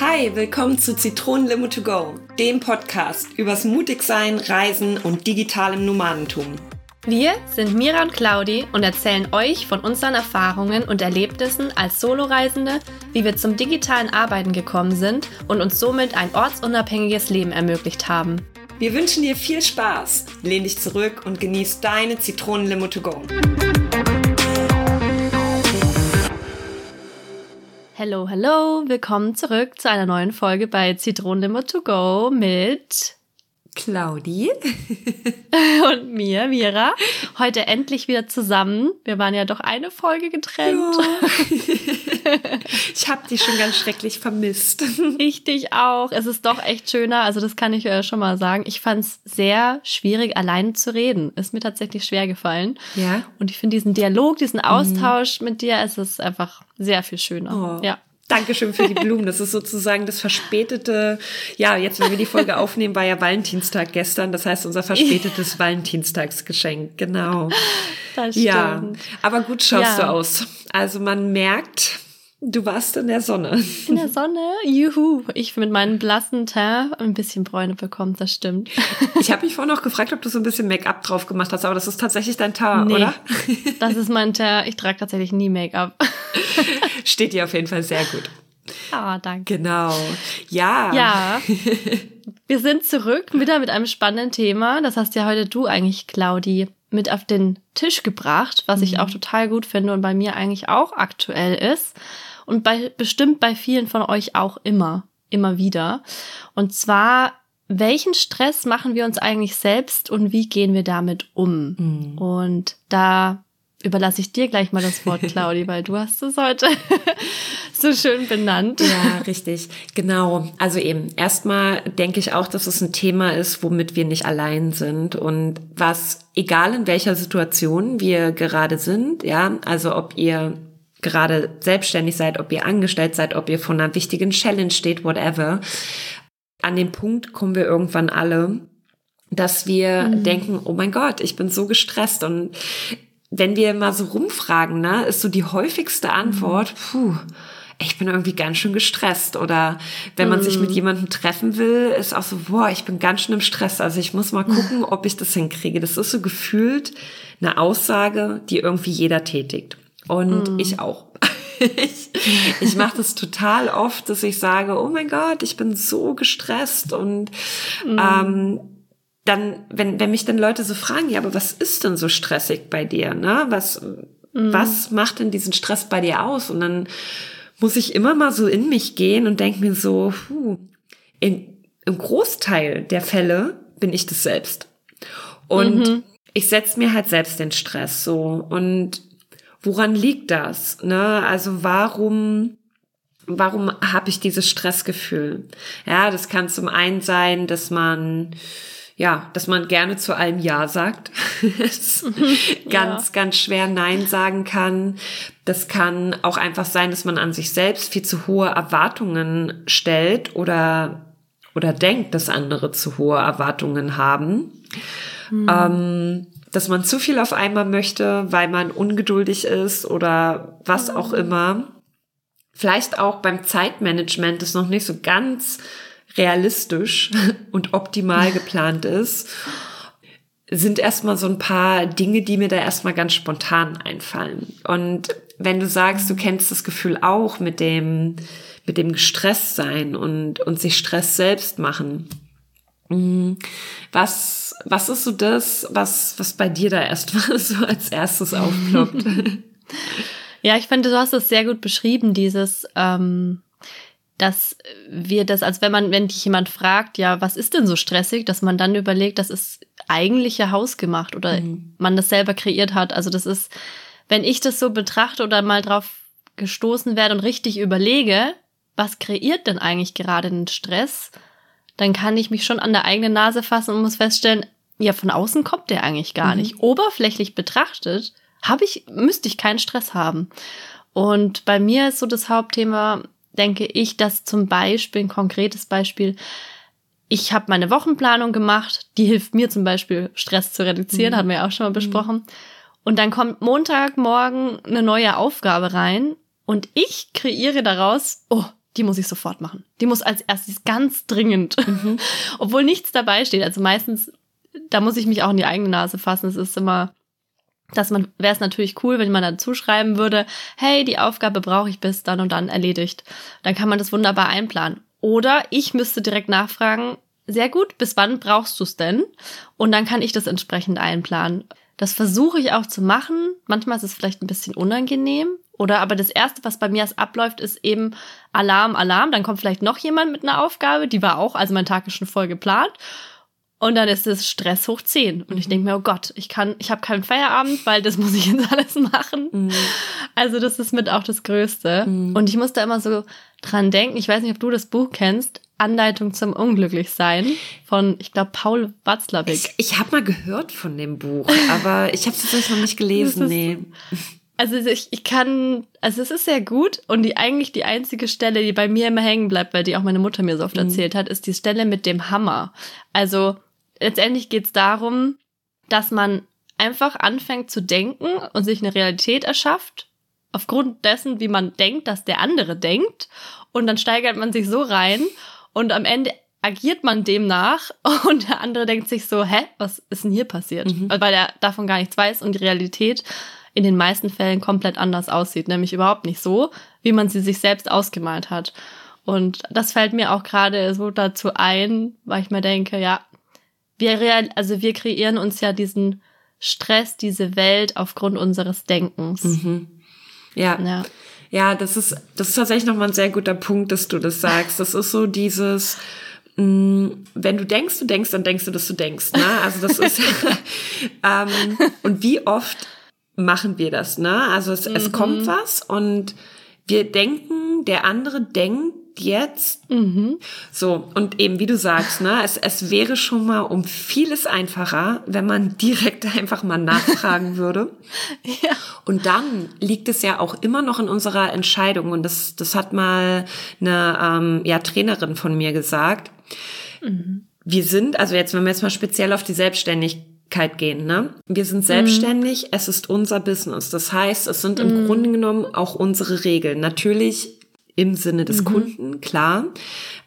Hi, willkommen zu Zitronenlimo to go, dem Podcast übers Mutigsein, Reisen und digitalem Nomadentum. Wir sind Mira und Claudi und erzählen euch von unseren Erfahrungen und Erlebnissen als Soloreisende, wie wir zum digitalen Arbeiten gekommen sind und uns somit ein ortsunabhängiges Leben ermöglicht haben. Wir wünschen dir viel Spaß, lehn dich zurück und genieß deine Zitronenlimo to go. Hallo, hallo, willkommen zurück zu einer neuen Folge bei Zitronenlimo to go mit Claudi und mir, Mira. Heute endlich wieder zusammen. Wir waren ja doch eine Folge getrennt. Ja. ich habe dich schon ganz schrecklich vermisst. Ich dich auch. Es ist doch echt schöner. Also das kann ich äh, schon mal sagen. Ich fand es sehr schwierig, allein zu reden. Ist mir tatsächlich schwer gefallen. Ja. Und ich finde diesen Dialog, diesen Austausch mhm. mit dir, es ist einfach sehr viel schöner. Oh. Ja. Dankeschön für die Blumen. Das ist sozusagen das verspätete, ja, jetzt, wenn wir die Folge aufnehmen, war ja Valentinstag gestern. Das heißt, unser verspätetes Valentinstagsgeschenk. Genau. Das stimmt. Ja, aber gut schaust ja. du aus. Also man merkt, Du warst in der Sonne. In der Sonne? Juhu. Ich mit meinem blassen Teint ein bisschen Bräune bekommen, das stimmt. Ich habe mich vorhin noch gefragt, ob du so ein bisschen Make-up drauf gemacht hast, aber das ist tatsächlich dein Teint, nee, oder? Das ist mein Teint. Ich trage tatsächlich nie Make-up. Steht dir auf jeden Fall sehr gut. Ah, danke. Genau. Ja. Ja. Wir sind zurück wieder mit einem spannenden Thema. Das hast ja heute du eigentlich, Claudi, mit auf den Tisch gebracht, was ich mhm. auch total gut finde und bei mir eigentlich auch aktuell ist und bei, bestimmt bei vielen von euch auch immer, immer wieder. Und zwar, welchen Stress machen wir uns eigentlich selbst und wie gehen wir damit um? Mhm. Und da überlasse ich dir gleich mal das Wort, Claudi, weil du hast es heute so schön benannt. Ja, richtig. Genau. Also eben, erstmal denke ich auch, dass es ein Thema ist, womit wir nicht allein sind und was, egal in welcher Situation wir gerade sind, ja, also ob ihr gerade selbstständig seid, ob ihr angestellt seid, ob ihr vor einer wichtigen Challenge steht, whatever. An dem Punkt kommen wir irgendwann alle, dass wir mhm. denken, oh mein Gott, ich bin so gestresst und wenn wir mal so rumfragen, ne, ist so die häufigste Antwort, puh, ich bin irgendwie ganz schön gestresst. Oder wenn man mm. sich mit mhm. jemandem treffen will, ist auch so, boah, ich bin ganz schön im Stress. Also ich muss mal gucken, ob ich das hinkriege. Das ist so gefühlt eine Aussage, die irgendwie jeder tätigt. Und mm. ich auch. ich ich mache das total oft, dass ich sage, oh mein Gott, ich bin so gestresst und mm. ähm, dann, wenn, wenn mich dann Leute so fragen, ja, aber was ist denn so stressig bei dir, ne? Was, mm. was macht denn diesen Stress bei dir aus? Und dann muss ich immer mal so in mich gehen und denke mir so, puh, in, im Großteil der Fälle bin ich das selbst. Und mhm. ich setze mir halt selbst den Stress so und woran liegt das? Ne? Also warum, warum habe ich dieses Stressgefühl? Ja, das kann zum einen sein, dass man ja, dass man gerne zu allem Ja sagt. ganz, ja. ganz schwer Nein sagen kann. Das kann auch einfach sein, dass man an sich selbst viel zu hohe Erwartungen stellt oder, oder denkt, dass andere zu hohe Erwartungen haben. Mhm. Ähm, dass man zu viel auf einmal möchte, weil man ungeduldig ist oder was auch hm. immer. Vielleicht auch beim Zeitmanagement ist noch nicht so ganz realistisch und optimal geplant ist, sind erstmal so ein paar Dinge, die mir da erstmal ganz spontan einfallen. Und wenn du sagst, du kennst das Gefühl auch mit dem, mit dem gestresst sein und, und sich Stress selbst machen, Mhm. Was, was ist so das, was, was bei dir da erstmal so als erstes aufploppt? ja, ich finde, du hast es sehr gut beschrieben, dieses, ähm, dass wir das, als wenn man, wenn dich jemand fragt, ja, was ist denn so stressig, dass man dann überlegt, das ist eigentlich ja hausgemacht oder mhm. man das selber kreiert hat. Also das ist, wenn ich das so betrachte oder mal drauf gestoßen werde und richtig überlege, was kreiert denn eigentlich gerade den Stress? Dann kann ich mich schon an der eigenen Nase fassen und muss feststellen, ja, von außen kommt der eigentlich gar mhm. nicht. Oberflächlich betrachtet habe ich, müsste ich keinen Stress haben. Und bei mir ist so das Hauptthema, denke ich, dass zum Beispiel, ein konkretes Beispiel, ich habe meine Wochenplanung gemacht, die hilft mir zum Beispiel, Stress zu reduzieren, mhm. hatten wir ja auch schon mal mhm. besprochen. Und dann kommt Montagmorgen eine neue Aufgabe rein und ich kreiere daraus, oh, die muss ich sofort machen. Die muss als erstes ganz dringend. Mhm. Obwohl nichts dabei steht. Also meistens, da muss ich mich auch in die eigene Nase fassen. Es ist immer, dass man, wäre es natürlich cool, wenn man dazu schreiben würde, hey, die Aufgabe brauche ich bis dann und dann erledigt. Dann kann man das wunderbar einplanen. Oder ich müsste direkt nachfragen, sehr gut, bis wann brauchst du es denn? Und dann kann ich das entsprechend einplanen. Das versuche ich auch zu machen. Manchmal ist es vielleicht ein bisschen unangenehm, oder aber das erste, was bei mir erst abläuft, ist eben Alarm, Alarm. Dann kommt vielleicht noch jemand mit einer Aufgabe, die war auch, also mein Tag ist schon voll geplant. Und dann ist es Stress hoch 10. Und ich denke mir, oh Gott, ich kann, ich habe keinen Feierabend, weil das muss ich jetzt alles machen. Mhm. Also das ist mit auch das Größte. Mhm. Und ich muss da immer so dran denken, ich weiß nicht, ob du das Buch kennst, Anleitung zum Unglücklichsein von, ich glaube, Paul Watzlawick. Ich, ich habe mal gehört von dem Buch, aber ich habe es tatsächlich noch nicht gelesen. nee. Also ich, ich kann, also es ist sehr gut und die eigentlich die einzige Stelle, die bei mir immer hängen bleibt, weil die auch meine Mutter mir so oft mhm. erzählt hat, ist die Stelle mit dem Hammer. Also letztendlich geht es darum, dass man einfach anfängt zu denken und sich eine Realität erschafft, aufgrund dessen, wie man denkt, dass der andere denkt. Und dann steigert man sich so rein und am Ende agiert man demnach und der andere denkt sich so, hä, was ist denn hier passiert? Mhm. Weil er davon gar nichts weiß und die Realität in den meisten Fällen komplett anders aussieht, nämlich überhaupt nicht so, wie man sie sich selbst ausgemalt hat. Und das fällt mir auch gerade so dazu ein, weil ich mir denke, ja, wir real, also wir kreieren uns ja diesen Stress, diese Welt aufgrund unseres Denkens. Mhm. Ja. ja. Ja, das ist, das ist tatsächlich nochmal ein sehr guter Punkt, dass du das sagst. Das ist so dieses, mm, wenn du denkst, du denkst, dann denkst du, dass du denkst. Ne? Also das ist ähm, und wie oft machen wir das, ne? Also es, mhm. es kommt was und wir denken, der andere denkt jetzt. Mhm. So, und eben wie du sagst, ne, es, es wäre schon mal um vieles einfacher, wenn man direkt einfach mal nachfragen würde. ja. Und dann liegt es ja auch immer noch in unserer Entscheidung. Und das, das hat mal eine ähm, ja, Trainerin von mir gesagt. Mhm. Wir sind, also jetzt, wenn wir jetzt mal speziell auf die Selbstständigkeit gehen. Ne? Wir sind selbstständig, mhm. es ist unser Business. Das heißt, es sind im mhm. Grunde genommen auch unsere Regeln. Natürlich im Sinne des mhm. Kunden, klar.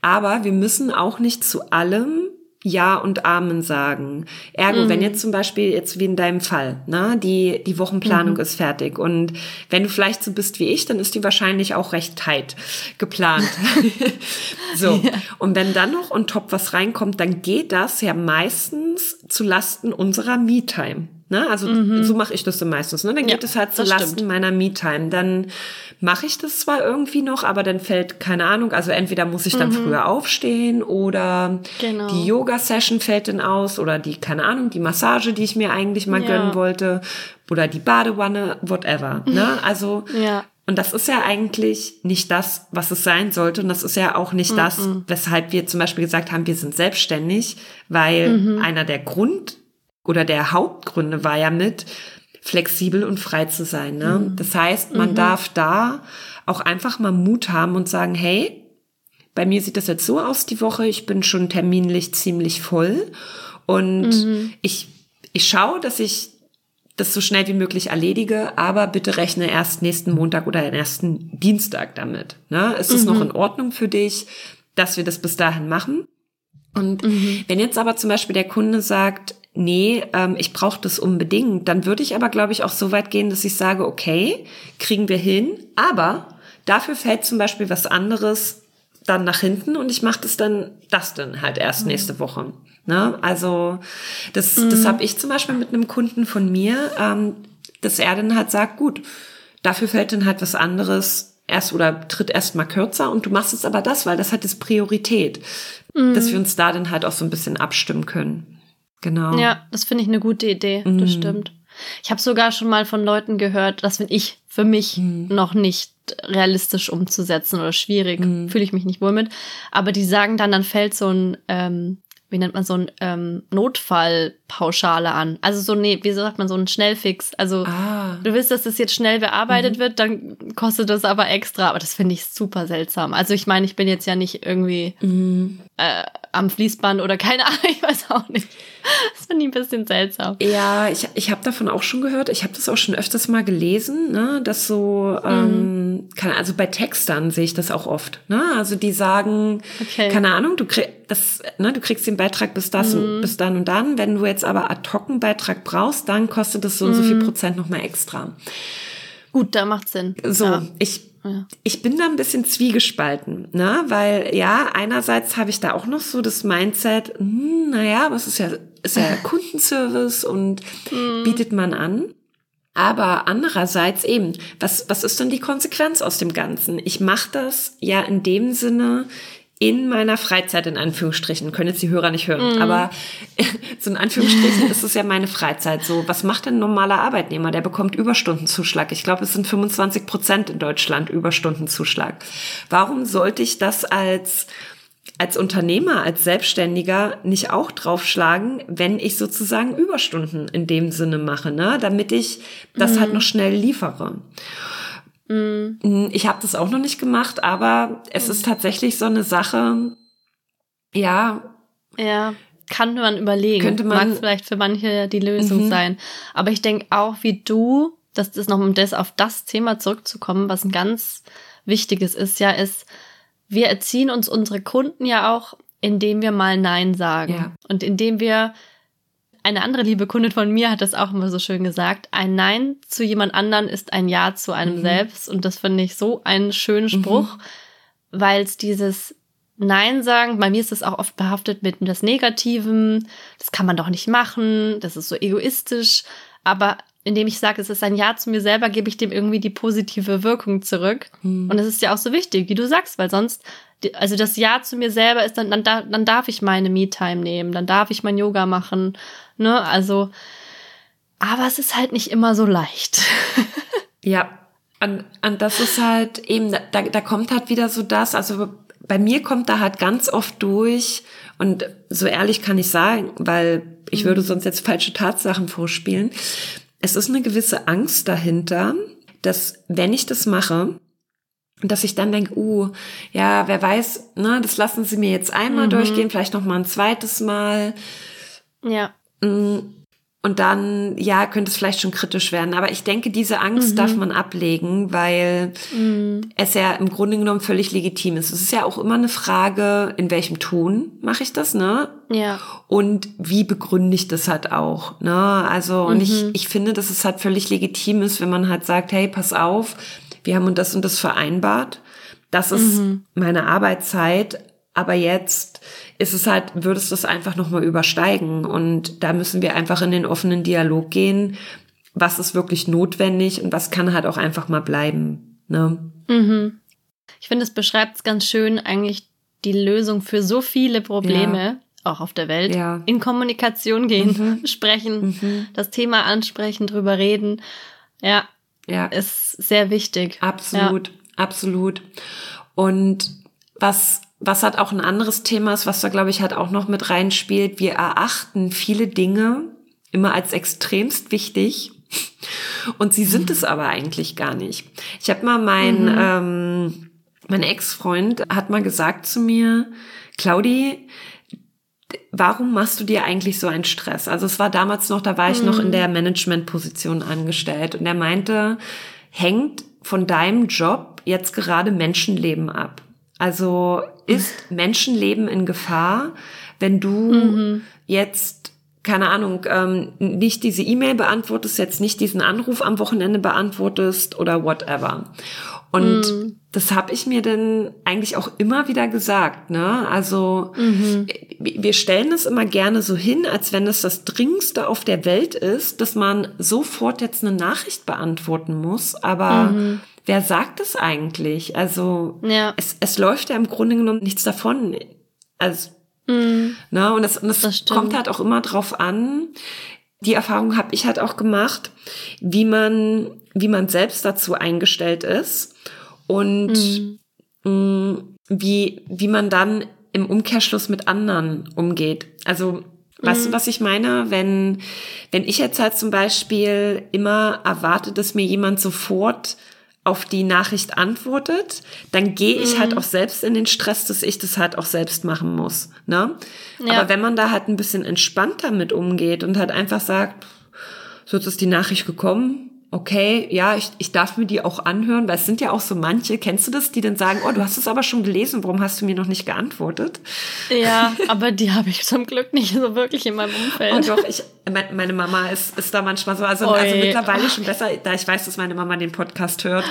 Aber wir müssen auch nicht zu allem ja und Amen sagen. Ergo, mhm. wenn jetzt zum Beispiel, jetzt wie in deinem Fall, ne, die, die Wochenplanung mhm. ist fertig und wenn du vielleicht so bist wie ich, dann ist die wahrscheinlich auch recht tight geplant. so. Ja. Und wenn dann noch on top was reinkommt, dann geht das ja meistens zu Lasten unserer Me-Time. Ne? Also mhm. so mache ich das dann meistens. Ne? Dann geht ja, es halt zu Lasten meiner Me-Time. Dann mache ich das zwar irgendwie noch, aber dann fällt keine Ahnung. Also entweder muss ich dann mhm. früher aufstehen oder genau. die Yoga-Session fällt dann aus oder die keine Ahnung die Massage, die ich mir eigentlich mal ja. gönnen wollte oder die Badewanne, whatever. Ne? Also ja. Und das ist ja eigentlich nicht das, was es sein sollte. Und das ist ja auch nicht mm das, weshalb wir zum Beispiel gesagt haben, wir sind selbstständig, weil mhm. einer der Grund oder der Hauptgründe war ja mit, flexibel und frei zu sein. Ne? Mhm. Das heißt, man mhm. darf da auch einfach mal Mut haben und sagen, hey, bei mir sieht das jetzt so aus die Woche, ich bin schon terminlich ziemlich voll und mhm. ich, ich schaue, dass ich das so schnell wie möglich erledige, aber bitte rechne erst nächsten Montag oder den ersten Dienstag damit. Ne? Ist es noch mhm. in Ordnung für dich, dass wir das bis dahin machen? Und mhm. wenn jetzt aber zum Beispiel der Kunde sagt, nee, ähm, ich brauche das unbedingt, dann würde ich aber, glaube ich, auch so weit gehen, dass ich sage, okay, kriegen wir hin, aber dafür fällt zum Beispiel was anderes dann nach hinten und ich mache das dann, das dann halt erst mhm. nächste Woche. Ne? Also das, mhm. das habe ich zum Beispiel mit einem Kunden von mir, ähm, dass er dann halt sagt, gut, dafür fällt dann halt was anderes erst oder tritt erst mal kürzer und du machst es aber das, weil das hat das Priorität, mhm. dass wir uns da dann halt auch so ein bisschen abstimmen können. Genau. Ja, das finde ich eine gute Idee. Mhm. Das stimmt. Ich habe sogar schon mal von Leuten gehört, das finde ich für mich mhm. noch nicht realistisch umzusetzen oder schwierig. Mhm. Fühle ich mich nicht wohl mit. Aber die sagen dann, dann fällt so ein ähm, wie nennt man so ein ähm, Notfallpauschale an. Also so, nee, wie sagt man, so ein Schnellfix. Also ah. du willst, dass das jetzt schnell bearbeitet mhm. wird, dann kostet das aber extra. Aber das finde ich super seltsam. Also ich meine, ich bin jetzt ja nicht irgendwie mhm. äh, am Fließband oder keine Ahnung, ich weiß auch nicht. Das finde ich ein bisschen seltsam. Ja, ich, ich habe davon auch schon gehört. Ich habe das auch schon öfters mal gelesen, ne, dass so, mhm. ähm, kann, also bei Textern sehe ich das auch oft. Ne? Also die sagen, okay. keine Ahnung, du kriegst das, ne, du kriegst den Beitrag bis das mhm. und bis dann und dann. Wenn du jetzt aber ad hoc einen Beitrag brauchst, dann kostet es so und so viel mhm. Prozent nochmal extra. Gut, da macht Sinn. So, ja. ich ja. Ich bin da ein bisschen zwiegespalten, ne? Weil ja, einerseits habe ich da auch noch so das Mindset, hm, naja, was ist ja, ist ja Kundenservice und mhm. bietet man an. Aber andererseits eben, was, was ist denn die Konsequenz aus dem Ganzen? Ich mache das ja in dem Sinne, in meiner Freizeit in Anführungsstrichen, können jetzt die Hörer nicht hören, mm. aber so in Anführungsstrichen ist es ja meine Freizeit. So, was macht denn ein normaler Arbeitnehmer? Der bekommt Überstundenzuschlag. Ich glaube, es sind 25 Prozent in Deutschland Überstundenzuschlag. Warum sollte ich das als als Unternehmer, als Selbstständiger nicht auch draufschlagen, wenn ich sozusagen Überstunden in dem Sinne mache, ne? damit ich das mm. halt noch schnell liefere. Mhm. Ich habe das auch noch nicht gemacht, aber es mhm. ist tatsächlich so eine Sache, ja. Ja, kann man überlegen. Könnte man. Mag vielleicht für manche die Lösung mhm. sein. Aber ich denke auch wie du, dass das noch um das auf das Thema zurückzukommen, was ein ganz wichtiges ist, ja, ist, wir erziehen uns unsere Kunden ja auch, indem wir mal Nein sagen. Ja. Und indem wir eine andere liebe Kundin von mir hat das auch immer so schön gesagt. Ein Nein zu jemand anderen ist ein Ja zu einem mhm. selbst. Und das finde ich so einen schönen mhm. Spruch, mhm. weil es dieses Nein sagen, bei mir ist das auch oft behaftet mit das Negativen. Das kann man doch nicht machen. Das ist so egoistisch. Aber indem ich sage, es ist ein Ja zu mir selber, gebe ich dem irgendwie die positive Wirkung zurück. Mhm. Und das ist ja auch so wichtig, wie du sagst, weil sonst also das Ja zu mir selber ist, dann, dann, dann darf ich meine Me-Time nehmen, dann darf ich mein Yoga machen, ne, also, aber es ist halt nicht immer so leicht. ja, und, und das ist halt eben, da, da kommt halt wieder so das, also bei mir kommt da halt ganz oft durch, und so ehrlich kann ich sagen, weil ich würde mhm. sonst jetzt falsche Tatsachen vorspielen, es ist eine gewisse Angst dahinter, dass wenn ich das mache, dass ich dann denke, uh, ja, wer weiß, ne, das lassen sie mir jetzt einmal mhm. durchgehen, vielleicht noch mal ein zweites Mal. Ja. Mm, und dann, ja, könnte es vielleicht schon kritisch werden. Aber ich denke, diese Angst mhm. darf man ablegen, weil mhm. es ja im Grunde genommen völlig legitim ist. Es ist ja auch immer eine Frage, in welchem Ton mache ich das, ne? Ja. Und wie begründe ich das halt auch, ne? Also, und ich, mhm. ich finde, dass es halt völlig legitim ist, wenn man halt sagt, hey, pass auf, wir haben das und das vereinbart. Das ist mhm. meine Arbeitszeit, aber jetzt ist es halt, würdest du es einfach nochmal übersteigen. Und da müssen wir einfach in den offenen Dialog gehen. Was ist wirklich notwendig und was kann halt auch einfach mal bleiben. Ne? Mhm. Ich finde, es beschreibt ganz schön eigentlich die Lösung für so viele Probleme. Ja auch auf der Welt, ja. in Kommunikation gehen, mhm. sprechen, mhm. das Thema ansprechen, drüber reden. Ja, ja. ist sehr wichtig. Absolut, ja. absolut. Und was was hat auch ein anderes Thema ist, was da glaube ich halt auch noch mit reinspielt. Wir erachten viele Dinge immer als extremst wichtig und sie sind mhm. es aber eigentlich gar nicht. Ich habe mal mein mhm. ähm, mein Ex-Freund hat mal gesagt zu mir, Claudi, warum machst du dir eigentlich so einen Stress? Also es war damals noch, da war ich mhm. noch in mhm. der Managementposition angestellt und er meinte, hängt von deinem Job jetzt gerade Menschenleben ab. Also ist Menschenleben in Gefahr, wenn du mhm. jetzt keine Ahnung, ähm, nicht diese E-Mail beantwortest, jetzt nicht diesen Anruf am Wochenende beantwortest oder whatever. Und mm. das habe ich mir dann eigentlich auch immer wieder gesagt. Ne? Also mhm. wir stellen es immer gerne so hin, als wenn es das Dringendste auf der Welt ist, dass man sofort jetzt eine Nachricht beantworten muss. Aber mhm. Wer sagt es eigentlich? Also ja. es, es läuft ja im Grunde genommen nichts davon. Also, mhm. ne? Und es, und es das kommt halt auch immer drauf an. Die Erfahrung habe ich halt auch gemacht, wie man wie man selbst dazu eingestellt ist und mhm. mh, mm, wie, wie man dann im Umkehrschluss mit anderen umgeht. Also Weißt du, mhm. was ich meine? Wenn, wenn ich jetzt halt zum Beispiel immer erwarte, dass mir jemand sofort auf die Nachricht antwortet, dann gehe ich halt mhm. halt auch selbst in den Stress, dass ich das halt auch selbst machen muss. Ne? Ja. Aber wenn man da halt ein bisschen entspannter mit umgeht und halt einfach sagt, so ist die Nachricht gekommen, okay, ja, ich, ich darf mir die auch anhören, weil es sind ja auch so manche, kennst du das, die dann sagen, oh, du hast es aber schon gelesen, warum hast du mir noch nicht geantwortet? Ja, aber die habe ich zum Glück nicht so wirklich in meinem Umfeld. Und doch, ich, meine Mama ist, ist da manchmal so, also, also mittlerweile schon besser, da ich weiß, dass meine Mama den Podcast hört,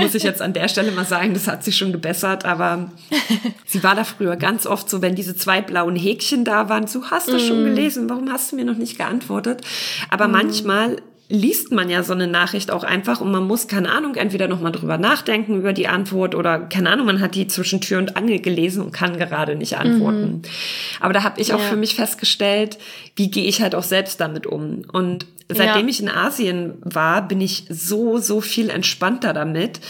muss ich jetzt an der Stelle mal sagen, das hat sich schon gebessert, aber sie war da früher ganz oft so, wenn diese zwei blauen Häkchen da waren, so hast du mm. schon gelesen, warum hast du mir noch nicht geantwortet? Aber mm. manchmal liest man ja so eine Nachricht auch einfach und man muss, keine Ahnung, entweder nochmal drüber nachdenken über die Antwort oder, keine Ahnung, man hat die zwischen Tür und Angel gelesen und kann gerade nicht antworten. Mhm. Aber da habe ich auch ja. für mich festgestellt, wie gehe ich halt auch selbst damit um. Und seitdem ja. ich in Asien war, bin ich so, so viel entspannter damit.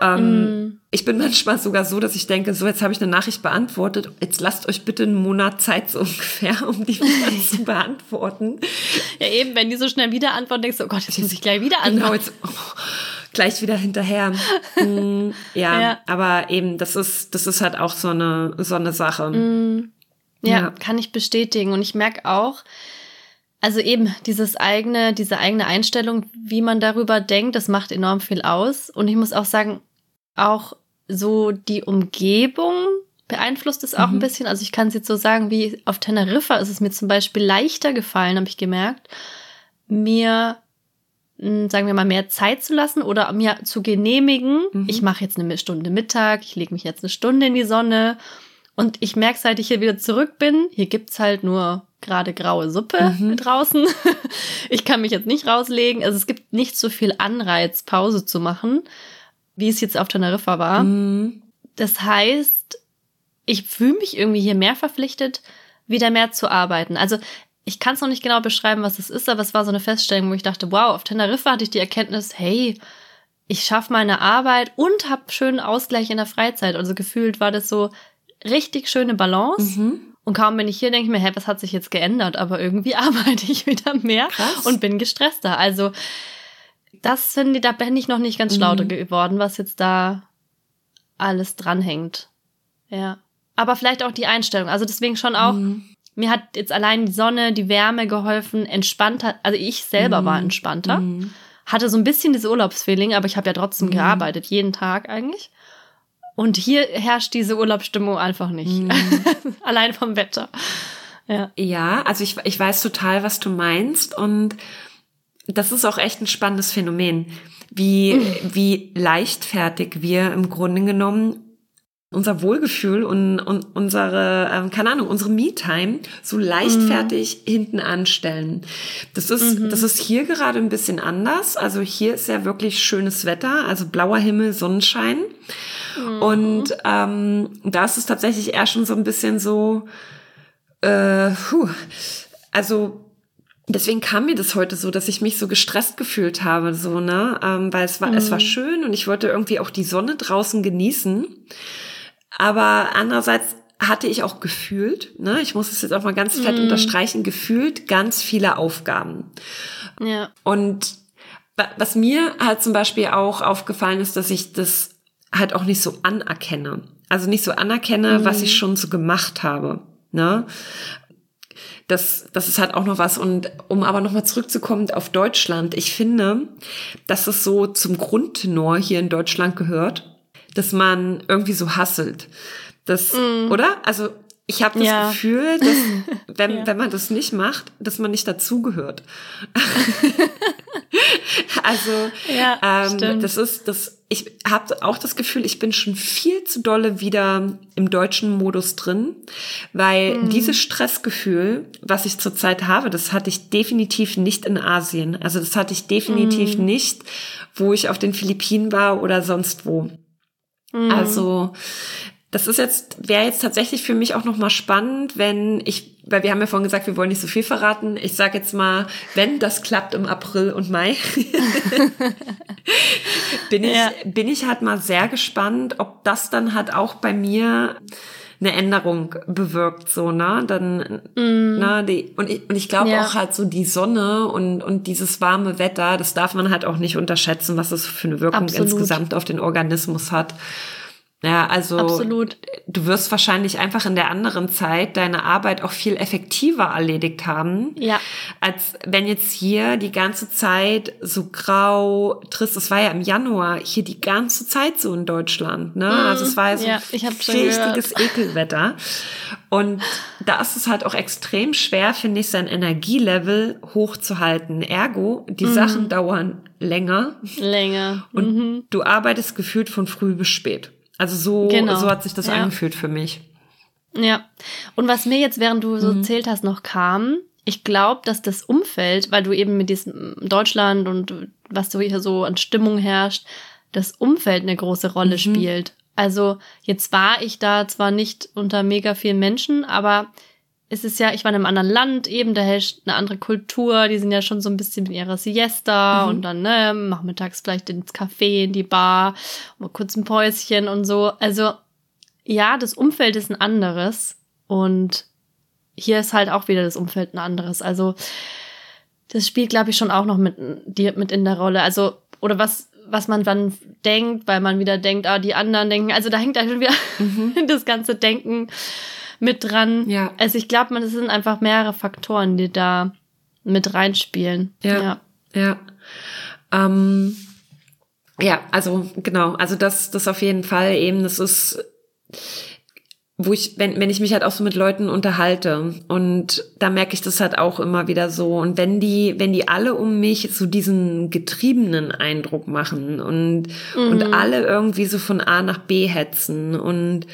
Ähm, mm. Ich bin manchmal sogar so, dass ich denke, so jetzt habe ich eine Nachricht beantwortet, jetzt lasst euch bitte einen Monat Zeit so ungefähr, um die wieder zu beantworten. Ja eben, wenn die so schnell wieder antworten, denkst du, oh Gott, jetzt muss ich gleich wieder genau, antworten. Genau, jetzt oh, gleich wieder hinterher. mm, ja, ja, aber eben, das ist, das ist halt auch so eine, so eine Sache. Mm. Ja, ja, kann ich bestätigen. Und ich merke auch, also eben dieses eigene, diese eigene Einstellung, wie man darüber denkt, das macht enorm viel aus. Und ich muss auch sagen, auch so die Umgebung beeinflusst es auch mhm. ein bisschen. Also ich kann es jetzt so sagen, wie auf Teneriffa ist es mir zum Beispiel leichter gefallen, habe ich gemerkt, mir hm, sagen wir mal, mehr Zeit zu lassen oder mir zu genehmigen. Mhm. Ich mache jetzt eine Stunde Mittag, ich lege mich jetzt eine Stunde in die Sonne und ich merke, seit ich hier wieder zurück bin, hier gibt's halt nur gerade graue Suppe mhm. draußen. ich kann mich jetzt nicht rauslegen. Also es gibt nicht so viel Anreiz, Pause zu machen, wie es jetzt auf Teneriffa war. Mhm. Das heißt, ich fühle mich irgendwie hier mehr verpflichtet, wieder mehr zu arbeiten. Also ich kann es noch nicht genau beschreiben, was es ist, aber es war so eine Feststellung, wo ich dachte, wow, auf Teneriffa hatte ich die Erkenntnis, hey, ich schaffe meine Arbeit und habe schönen Ausgleich in der Freizeit. Also gefühlt war das so, richtig schöne Balance. Mhm. Und kaum bin ich hier, denke ich mir, hä, was hat sich jetzt geändert? Aber irgendwie arbeite ich wieder mehr Krass. und bin gestresster. Also das finde ich, da bin ich noch nicht ganz schlau mhm. geworden, was jetzt da alles dranhängt. Ja. Aber vielleicht auch die Einstellung. Also deswegen schon auch, mhm. mir hat jetzt allein die Sonne, die Wärme geholfen, entspannter. Also ich selber mhm. war entspannter. Mhm. Hatte so ein bisschen das Urlaubsfeeling, aber ich habe ja trotzdem mhm. gearbeitet, jeden Tag eigentlich. Und hier herrscht diese Urlaubsstimmung einfach nicht. Mhm. Allein vom Wetter. Ja. ja, also ich, ich weiß total, was du meinst. Und das ist auch echt ein spannendes Phänomen, wie, mhm. wie leichtfertig wir im Grunde genommen unser Wohlgefühl und, und unsere, ähm, keine Ahnung, unsere Me-Time so leichtfertig mhm. hinten anstellen. Das ist, mhm. das ist hier gerade ein bisschen anders. Also hier ist ja wirklich schönes Wetter, also blauer Himmel, Sonnenschein. Mhm. Und ähm, da ist es tatsächlich eher schon so ein bisschen so, äh, puh, also deswegen kam mir das heute so, dass ich mich so gestresst gefühlt habe, so ne, ähm, weil es war mhm. es war mhm. schön und ich wollte irgendwie auch die Sonne draußen genießen, aber andererseits hatte ich auch gefühlt, ne, ich muss es jetzt auch mal ganz fett mhm. unterstreichen, gefühlt ganz viele Aufgaben. Ja. Und was mir halt zum Beispiel auch aufgefallen ist, dass ich das halt auch nicht so anerkenne. Also nicht so anerkenne, mhm. was ich schon so gemacht habe. Ne? Das, das ist halt auch noch was. Und um aber nochmal zurückzukommen auf Deutschland, ich finde, dass es so zum Grundtenor hier in Deutschland gehört, dass man irgendwie so hasselt. Das, mm. oder? Also ich habe das ja. Gefühl, dass wenn, ja. wenn man das nicht macht, dass man nicht dazugehört. also ja, ähm, das ist das. Ich habe auch das Gefühl, ich bin schon viel zu dolle wieder im deutschen Modus drin, weil mhm. dieses Stressgefühl, was ich zurzeit habe, das hatte ich definitiv nicht in Asien. Also das hatte ich definitiv mhm. nicht, wo ich auf den Philippinen war oder sonst wo. Mhm. Also das ist jetzt, wäre jetzt tatsächlich für mich auch nochmal spannend, wenn ich, weil wir haben ja vorhin gesagt, wir wollen nicht so viel verraten. Ich sage jetzt mal, wenn das klappt im April und Mai, bin ich, ja. bin ich halt mal sehr gespannt, ob das dann halt auch bei mir eine Änderung bewirkt, so, ne? Dann, mm. ne, die, und ich, und ich glaube ja. auch halt so die Sonne und, und dieses warme Wetter, das darf man halt auch nicht unterschätzen, was es für eine Wirkung Absolut. insgesamt auf den Organismus hat. Ja, also Absolut. du wirst wahrscheinlich einfach in der anderen Zeit deine Arbeit auch viel effektiver erledigt haben, ja. als wenn jetzt hier die ganze Zeit so grau, trist, es war ja im Januar hier die ganze Zeit so in Deutschland, ne? Mhm. Also es war ja so ja, richtiges Ekelwetter. Und da ist es halt auch extrem schwer, finde ich, sein Energielevel hochzuhalten. Ergo, die mhm. Sachen dauern länger. Länger. Und mhm. du arbeitest gefühlt von früh bis spät. Also so, genau. so hat sich das ja. angefühlt für mich. Ja. Und was mir jetzt, während du so mhm. erzählt hast, noch kam, ich glaube, dass das Umfeld, weil du eben mit diesem Deutschland und was so hier so an Stimmung herrscht, das Umfeld eine große Rolle mhm. spielt. Also jetzt war ich da zwar nicht unter mega vielen Menschen, aber es ist ja, ich war in einem anderen Land eben, da herrscht eine andere Kultur, die sind ja schon so ein bisschen mit ihrer Siesta mhm. und dann ne, nachmittags vielleicht ins Café, in die Bar, mal kurz ein Päuschen und so. Also ja, das Umfeld ist ein anderes und hier ist halt auch wieder das Umfeld ein anderes. Also das spielt, glaube ich, schon auch noch mit, mit in der Rolle. Also, oder was, was man dann denkt, weil man wieder denkt, ah, die anderen denken, also da hängt da schon wieder mhm. das ganze Denken mit dran. Ja. Also ich glaube, es sind einfach mehrere Faktoren, die da mit reinspielen. Ja. Ja. Ja, ähm, ja also genau, also das, das auf jeden Fall eben, das ist, wo ich, wenn, wenn ich mich halt auch so mit Leuten unterhalte und da merke ich das halt auch immer wieder so. Und wenn die, wenn die alle um mich so diesen getriebenen Eindruck machen und, mhm. und alle irgendwie so von A nach B hetzen und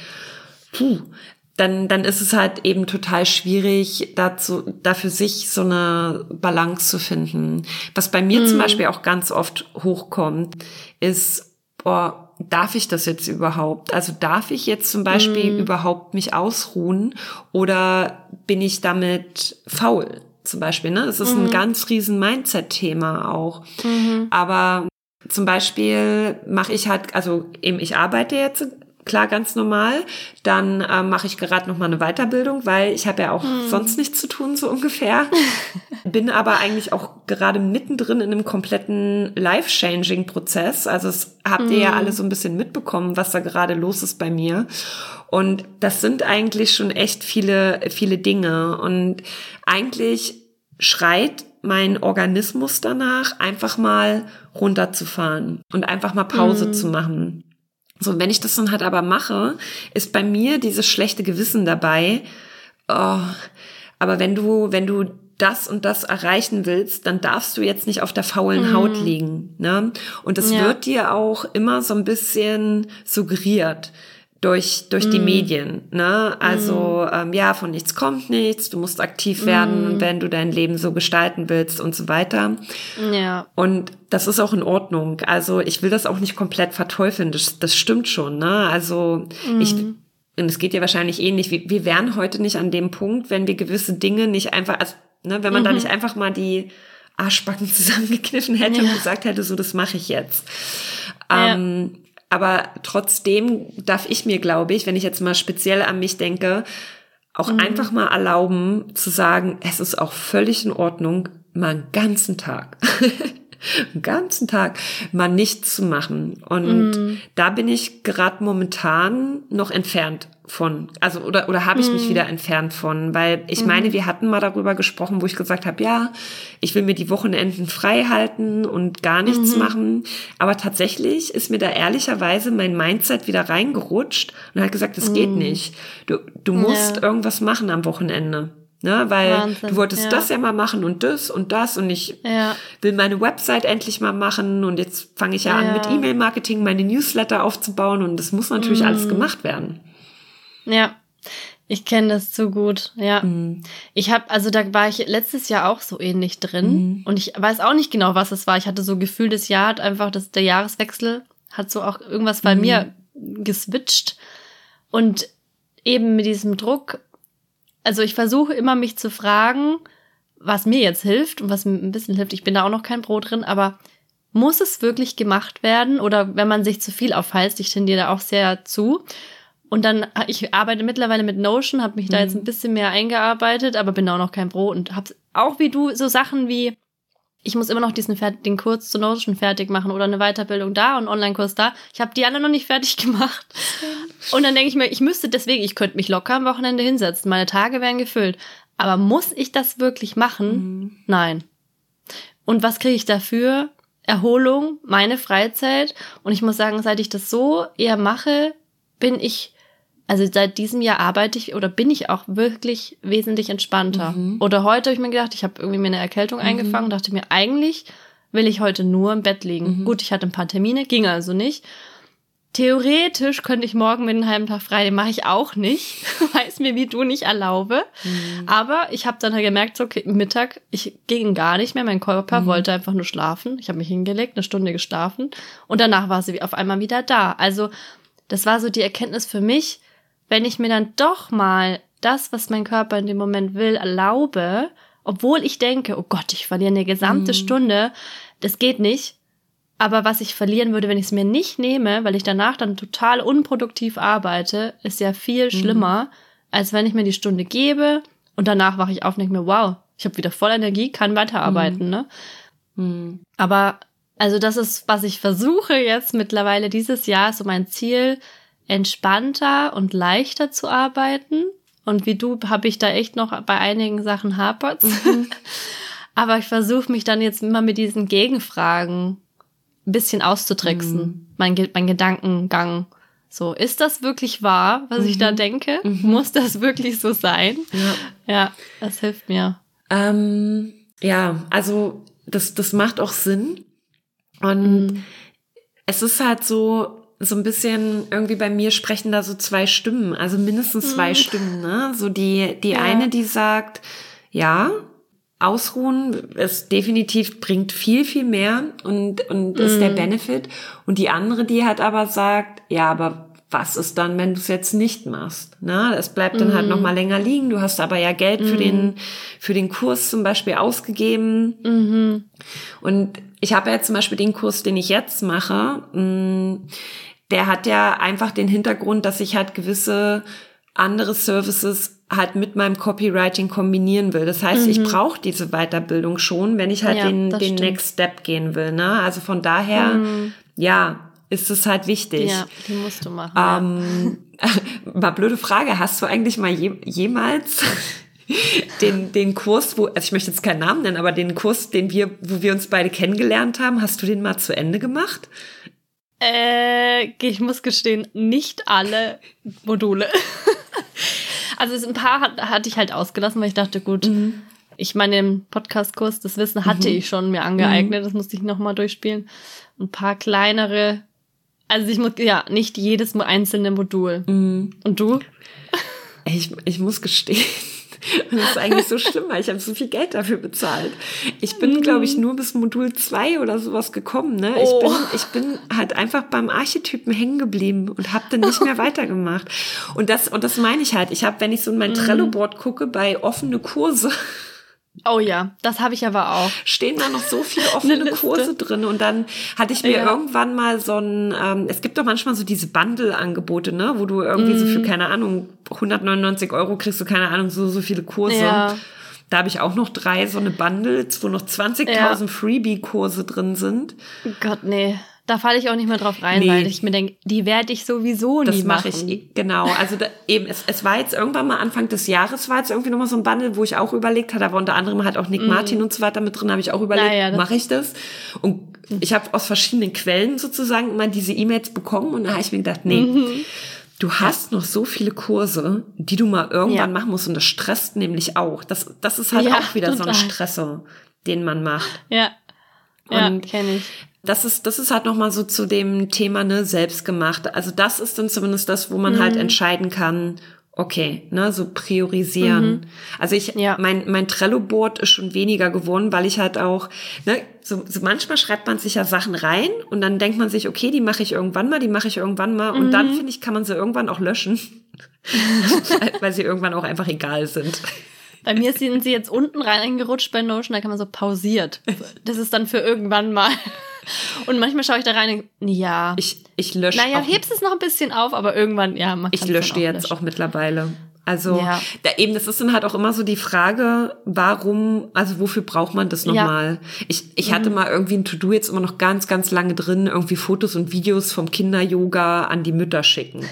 puh, dann, dann ist es halt eben total schwierig, dazu, da für sich so eine Balance zu finden. Was bei mir mhm. zum Beispiel auch ganz oft hochkommt, ist, boah, darf ich das jetzt überhaupt? Also darf ich jetzt zum Beispiel mhm. überhaupt mich ausruhen oder bin ich damit faul? Zum Beispiel, ne? Es ist mhm. ein ganz riesen Mindset-Thema auch. Mhm. Aber zum Beispiel mache ich halt, also eben ich arbeite jetzt klar ganz normal. Dann äh, mache ich gerade noch mal eine Weiterbildung, weil ich habe ja auch hm. sonst nichts zu tun so ungefähr. Bin aber eigentlich auch gerade mittendrin in einem kompletten Life-Changing-Prozess. Also es habt ihr ja hm. alle so ein bisschen mitbekommen, was da gerade los ist bei mir. Und das sind eigentlich schon echt viele viele Dinge und eigentlich schreit mein Organismus danach, einfach mal runterzufahren und einfach mal Pause mm. zu machen. So, und wenn ich das dann halt aber mache, ist bei mir dieses schlechte Gewissen dabei. Oh, aber wenn du, wenn du das und das erreichen willst, dann darfst du jetzt nicht auf der faulen mhm. Haut liegen. Ne? Und es ja. wird dir auch immer so ein bisschen suggeriert durch, durch mm. die Medien. Ne? Also mm. ähm, ja, von nichts kommt nichts, du musst aktiv werden, mm. wenn du dein Leben so gestalten willst und so weiter. Ja. Und das ist auch in Ordnung. Also ich will das auch nicht komplett verteufeln, das, das stimmt schon. Ne? Also ich, mm. und es geht ja wahrscheinlich ähnlich, wir, wir wären heute nicht an dem Punkt, wenn wir gewisse Dinge nicht einfach, also, ne, wenn man -hmm. da mhm. nicht einfach mal die Arschbacken zusammengekniffen hätte ja. und gesagt hätte, so das mache ich jetzt. Ja. Aber trotzdem darf ich mir, glaube ich, wenn ich jetzt mal speziell an mich denke, auch mhm. einfach mal erlauben zu sagen, es ist auch völlig in Ordnung, mal einen ganzen Tag, einen ganzen Tag mal nichts zu machen. Und mhm. da bin ich gerade momentan noch entfernt von, also oder oder habe ich mich mhm. wieder entfernt von, weil ich mhm. meine, wir hatten mal darüber gesprochen, wo ich gesagt habe, ja, ich will mir die Wochenenden frei halten und gar nichts mhm. machen, aber tatsächlich ist mir da ehrlicherweise mein Mindset wieder reingerutscht und hat gesagt, das geht mhm. nicht. Du du musst ja. irgendwas machen am Wochenende. Ne, weil Wahnsinn, du wolltest ja. das ja mal machen und das und das und ich ja. will meine Website endlich mal machen und jetzt fange ich ja, ja, an mit E-Mail-Marketing meine Newsletter aufzubauen und das muss natürlich mm. alles gemacht werden. Ja, ich kenne das zu gut, ja. Mhm. Ich habe, also da war ich letztes Jahr auch so ähnlich drin mhm. und ich weiß auch nicht genau, was es war. Ich hatte so Gefühl, das Jahr hat einfach, das, der Jahreswechsel hat so auch irgendwas bei mhm. mir geswitcht und eben mit diesem Druck, also ich versuche immer mich zu fragen, was mir jetzt hilft und was mir ein bisschen hilft. Ich bin da auch noch kein Pro drin, aber muss es wirklich gemacht werden? Oder wenn man sich zu viel aufheizt, ich tendiere da auch sehr zu. Und dann, ich arbeite mittlerweile mit Notion, habe mich da jetzt ein bisschen mehr eingearbeitet, aber bin auch noch kein Pro und habe auch wie du so Sachen wie, ich muss immer noch diesen den Kurs zu Notion fertig machen oder eine Weiterbildung da und Online-Kurs da. Ich habe die alle noch nicht fertig gemacht. Und dann denke ich mir, ich müsste deswegen, ich könnte mich locker am Wochenende hinsetzen, meine Tage wären gefüllt. Aber muss ich das wirklich machen? Mhm. Nein. Und was kriege ich dafür? Erholung, meine Freizeit. Und ich muss sagen, seit ich das so eher mache, bin ich, also seit diesem Jahr arbeite ich oder bin ich auch wirklich wesentlich entspannter. Mhm. Oder heute habe ich mir gedacht, ich habe irgendwie mir eine Erkältung mhm. eingefangen und dachte mir, eigentlich will ich heute nur im Bett liegen. Mhm. Gut, ich hatte ein paar Termine, ging also nicht. Theoretisch könnte ich morgen mit einem halben Tag frei, den mache ich auch nicht, weil es mir wie du nicht erlaube. Mhm. Aber ich habe dann halt gemerkt, so okay, Mittag, ich ging gar nicht mehr, mein Körper mhm. wollte einfach nur schlafen. Ich habe mich hingelegt, eine Stunde geschlafen und danach war sie auf einmal wieder da. Also das war so die Erkenntnis für mich, wenn ich mir dann doch mal das, was mein Körper in dem Moment will, erlaube, obwohl ich denke, oh Gott, ich verliere eine gesamte mhm. Stunde, das geht nicht, aber was ich verlieren würde, wenn ich es mir nicht nehme, weil ich danach dann total unproduktiv arbeite, ist ja viel mhm. schlimmer, mhm. als wenn ich mir die Stunde gebe und danach wache ich auf und denke mir, wow, ich habe wieder voll Energie, kann weiterarbeiten, mhm. ne? Mhm. Aber also das ist, was ich versuche jetzt mittlerweile dieses Jahr, so mein Ziel, entspannter und leichter zu arbeiten. Und wie du habe ich da echt noch bei einigen Sachen hapert. Mhm. Aber ich versuche mich dann jetzt immer mit diesen Gegenfragen ein bisschen auszutricksen, mhm. mein, mein Gedankengang. So, ist das wirklich wahr, was mhm. ich da mhm. denke? Mhm. Muss das wirklich so sein? Ja, ja das hilft mir. Ähm, ja, also das, das macht auch Sinn. Und es ist halt so, so ein bisschen irgendwie bei mir sprechen da so zwei Stimmen, also mindestens zwei mhm. Stimmen, ne? So die, die ja. eine, die sagt, ja, Ausruhen ist definitiv bringt viel, viel mehr und, und ist der mhm. Benefit. Und die andere, die hat aber sagt, ja, aber was ist dann, wenn du es jetzt nicht machst? Na, es bleibt dann mm. halt noch mhm. mal länger liegen. Du hast aber ja Geld mm. für den mhm. für den Kurs zum Beispiel ausgegeben. Mm Und ich habe ja zum Beispiel den Kurs, den ich jetzt mache, der hat ja einfach den Hintergrund, dass ich halt gewisse andere Services halt mit meinem Copywriting kombinieren will. Das heißt, mhm. ich brauche diese Weiterbildung schon, wenn ich halt ja, den, den Next Step gehen will. Ne? Also von daher, mhm. ja, ist es halt wichtig. Ja, die musst du machen. Ähm, ja. mal blöde Frage, hast du eigentlich mal je, jemals den, den Kurs, wo, also ich möchte jetzt keinen Namen nennen, aber den Kurs, den wir, wo wir uns beide kennengelernt haben, hast du den mal zu Ende gemacht? Äh, ich muss gestehen, nicht alle Module. Also ein paar hat, hatte ich halt ausgelassen, weil ich dachte, gut, mhm. ich meine, im Podcast-Kurs, das Wissen hatte mhm. ich schon mir angeeignet, mhm. das musste ich nochmal durchspielen. Ein paar kleinere, also ich muss, ja, nicht jedes einzelne Modul. Mhm. Und du? Ich, ich muss gestehen, und das ist eigentlich so schlimm, weil ich habe so viel Geld dafür bezahlt. Ich bin, mhm. glaube ich, nur bis Modul 2 oder sowas gekommen. Ne? Ich, bin, oh. ich bin halt einfach beim Archetypen hängen geblieben und habe dann nicht mehr weitergemacht. Und das, und das meine ich halt. Ich habe, wenn ich so in mein mhm. Trello-Board gucke, bei offene Kurse, Oh ja, das habe ich aber auch. Stehen da noch so viele offene Kurse drin und dann hatte ich mir ja. irgendwann mal so ein, ähm, es gibt doch manchmal so diese Bundle-Angebote, ne, wo du irgendwie mm. so für, mhm. keine Ahnung, 199 Euro kriegst du, keine Ahnung, so, so viele Kurse. Ja. Da habe ich auch noch drei so eine Bundles, wo noch 20.000 ja. Freebie-Kurse drin sind. Gott, nee. Da falle ich auch nicht mehr drauf rein, nee. weil ich mir denke, die werde ich sowieso das nie machen. Das mache ich, genau. Also da, eben, es, es war jetzt irgendwann mal Anfang des Jahres, war jetzt irgendwie nochmal so ein Bundle, wo ich auch überlegt hatte, aber unter anderem hat auch Nick mm. Martin und so weiter mit drin, habe ich auch überlegt, ja, mache ich das? Und ich habe aus verschiedenen Quellen sozusagen immer diese E-Mails bekommen und da habe ich mir gedacht, nee, mhm. du hast ja. noch so viele Kurse, die du mal irgendwann ja. machen musst und das stresst nämlich auch. Das, das ist halt auch wieder total. so ein Stressor, den man macht. Ja. Und ja, kenne ich das ist, das ist halt nochmal so zu dem Thema, ne, selbstgemacht. Also das ist dann zumindest das, wo man halt mhm. halt entscheiden kann, okay, ne, so priorisieren. Mhm. Also ich, ja. mein, mein Trello-Board ist schon weniger geworden, weil ich halt auch, ne, so, so manchmal schreibt man sich ja Sachen rein und dann denkt man sich, okay, die mache ich irgendwann mal, die mache ich irgendwann mal und dann, mhm. finde ich, kann man sie irgendwann auch löschen, weil sie irgendwann auch einfach egal sind. Bei mir sind sie jetzt unten reingerutscht bei Notion, da kann man so pausiert. Das ist dann für irgendwann mal. Und manchmal schaue ich da rein und ja. Ich, ich lösche. Naja, hebst es noch ein bisschen auf, aber irgendwann, ja, man Ich lösche die jetzt löschen. auch mittlerweile. Also ja. da eben, das ist dann halt auch immer so die Frage, warum, also wofür braucht man das nochmal? Ja. Ich, ich hatte mhm. mal irgendwie ein To-Do jetzt immer noch ganz, ganz lange drin, irgendwie Fotos und Videos vom Kinder-Yoga an die Mütter schicken.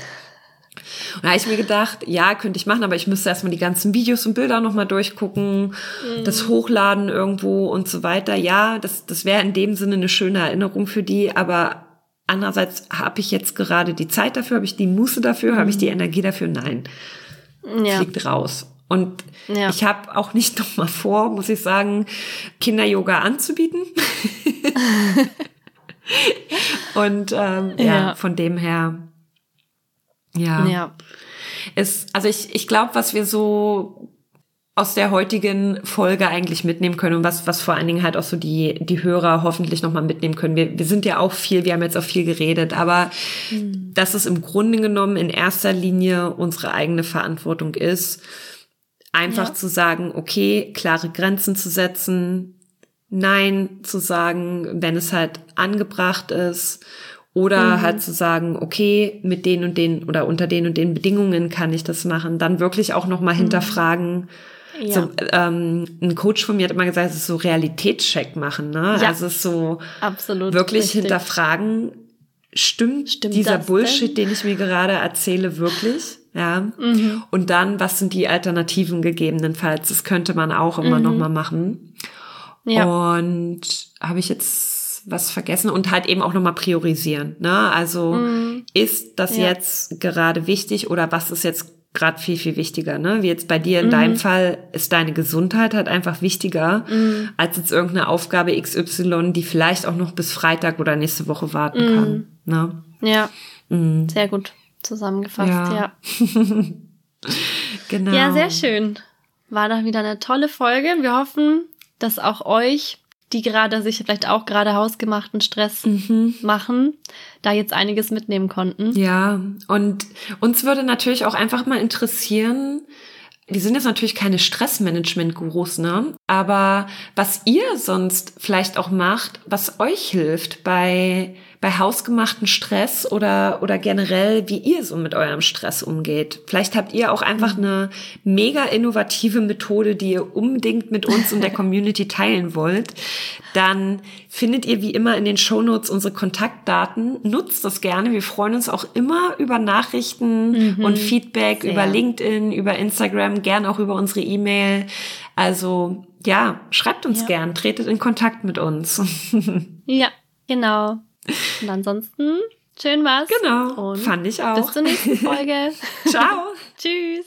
Und da habe ich mir gedacht, ja, könnte ich machen, aber ich müsste erstmal die ganzen Videos und Bilder nochmal durchgucken, mhm. das hochladen irgendwo und so weiter. Ja, das, das wäre in dem Sinne eine schöne Erinnerung für die, aber andererseits habe ich jetzt gerade die Zeit dafür, habe ich die Muße dafür, mhm. habe ich die Energie dafür? Nein ja. fliegt raus. Und ja. ich habe auch nicht noch mal vor, muss ich sagen, Kinder-Yoga anzubieten. Und ähm, ja. ja, von dem her, ja. ja. Ist, also ich, ich glaube, was wir so aus der heutigen Folge eigentlich mitnehmen können und was, was vor allen Dingen halt auch so die, die Hörer hoffentlich nochmal mitnehmen können. Wir, wir sind ja auch viel, wir haben jetzt auch viel geredet, aber mhm. dass es im Grunde genommen in erster Linie unsere eigene Verantwortung ist, einfach ja. zu sagen, okay, klare Grenzen zu setzen, Nein zu sagen, wenn es halt angebracht ist oder mhm. halt zu sagen, okay, mit den und den oder unter den und den Bedingungen kann ich das machen. Dann wirklich auch nochmal mhm. hinterfragen, ja. So, ähm, ein Coach von mir hat immer gesagt, es ist so Realitätscheck machen, ne? Ja. Also es ist so Absolut wirklich richtig. hinterfragen, stimmt, stimmt dieser Bullshit, denn? den ich mir gerade erzähle, wirklich? Ja. Mhm. Und dann, was sind die Alternativen gegebenenfalls? Das könnte man auch immer mhm. noch mal machen. Ja. Und habe ich jetzt was vergessen und halt eben auch noch mal priorisieren. Ne? Also mhm. ist das ja. jetzt gerade wichtig oder was ist jetzt gerade viel, viel wichtiger, ne? Wie jetzt bei dir in mhm. deinem Fall ist deine Gesundheit halt einfach wichtiger, mhm. als jetzt irgendeine Aufgabe XY, die vielleicht auch noch bis Freitag oder nächste Woche warten mhm. kann. Ne? Ja. Mhm. Sehr gut zusammengefasst, ja. ja. genau. Ja, sehr schön. War doch wieder eine tolle Folge. Wir hoffen, dass auch euch die gerade sich vielleicht auch gerade hausgemachten Stress mhm. machen, da jetzt einiges mitnehmen konnten. Ja, und uns würde natürlich auch einfach mal interessieren, wir sind jetzt natürlich keine Stressmanagement-Gurus, ne? Aber was ihr sonst vielleicht auch macht, was euch hilft bei bei hausgemachten Stress oder, oder generell, wie ihr so mit eurem Stress umgeht. Vielleicht habt ihr auch einfach eine mega innovative Methode, die ihr unbedingt mit uns und der Community teilen wollt. Dann findet ihr wie immer in den Shownotes unsere Kontaktdaten. Nutzt das gerne. Wir freuen uns auch immer über Nachrichten mhm, und Feedback sehr. über LinkedIn, über Instagram, gern auch über unsere E-Mail. Also ja, schreibt uns ja. gern, tretet in Kontakt mit uns. ja, genau. Und ansonsten, schön war's. Genau. Und fand ich auch. Bis zur nächsten Folge. Ciao. Tschüss.